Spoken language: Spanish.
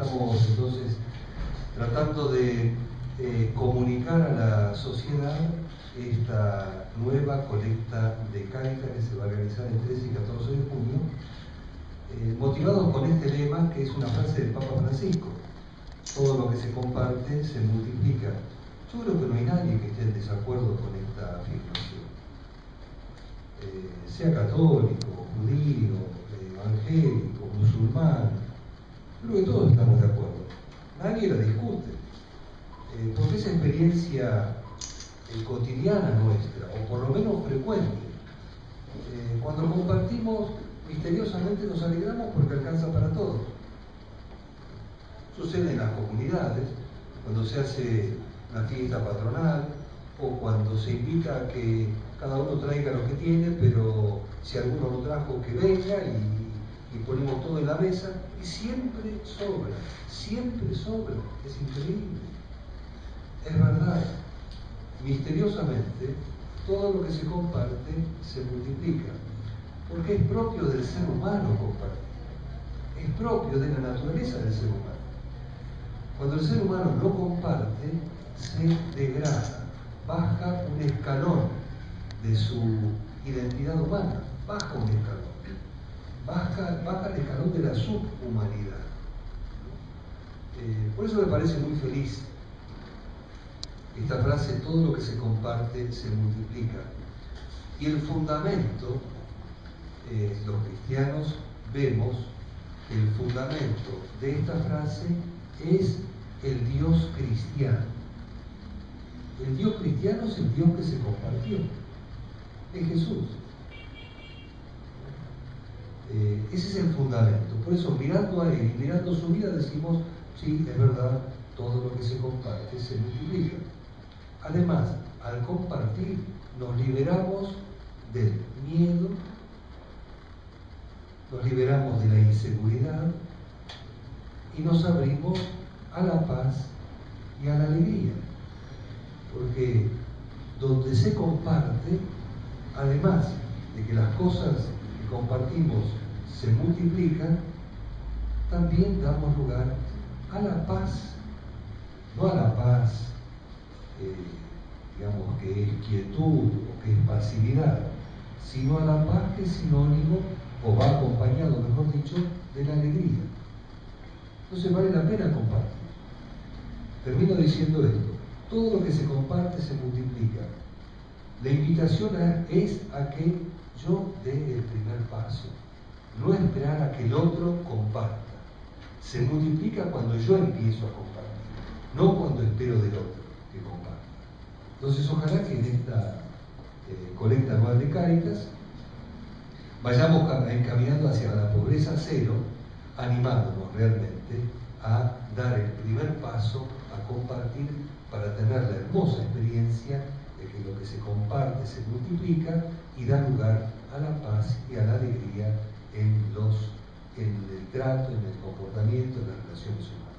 Estamos entonces tratando de eh, comunicar a la sociedad esta nueva colecta de Caritas que se va a realizar el 13 y 14 de junio, eh, motivados con este lema que es una frase del Papa Francisco. Todo lo que se comparte se multiplica. Yo creo que no hay nadie que esté en desacuerdo con esta afirmación. Eh, sea católico, judío, evangélico, musulmán, creo que todos estamos de acuerdo. Nadie la discute. Eh, porque esa experiencia eh, cotidiana nuestra, o por lo menos frecuente, cuando compartimos, misteriosamente nos alegramos porque alcanza para todos. Sucede en las comunidades, cuando se hace una fiesta patronal o cuando se invita a que cada uno traiga lo que tiene, pero si alguno lo trajo, que venga y, ponemos todo en la mesa y siempre sobra, siempre sobra, es increíble. Es verdad, misteriosamente, todo lo que se comparte se multiplica, porque es propio del ser humano compartir, es propio de la naturaleza del ser humano. Cuando el ser humano no comparte, se degrada, baja un escalón de su identidad humana, baja un escalón, baja, baja el escalón de la subhumanidad. Eh, por eso me parece muy feliz esta frase, todo lo que se comparte se multiplica. Y el fundamento, eh, los cristianos vemos que el fundamento de esta frase es el Dios cristiano. El Dios cristiano es el Dios que se compartió. Es Jesús. Eh, ese es el fundamento. Por eso, mirando a Él y mirando su vida, decimos, sí, es verdad, todo lo que se comparte se multiplica. Además, al compartir, nos liberamos del miedo, nos liberamos de la inseguridad y nos abrimos a la paz y a la alegría porque donde se comparte, además de que las cosas que compartimos se multiplican, también damos lugar a la paz, no a la paz, eh, digamos, que es quietud o que es pasividad, sino a la paz que es sinónimo o va acompañado, mejor dicho, de la alegría. Entonces vale la pena compartir. Termino diciendo esto todo lo que se comparte se multiplica. La invitación es a que yo dé el primer paso, no esperar a que el otro comparta. Se multiplica cuando yo empiezo a compartir, no cuando espero del otro que comparta. Entonces ojalá que en esta eh, colecta anual de Cáritas vayamos encaminando hacia la pobreza cero, animándonos realmente a dar el primer paso, a compartir para tener la hermosa experiencia de que lo que se comparte se multiplica y da lugar a la paz y a la alegría en, los, en el trato, en el comportamiento, en las relaciones humanas.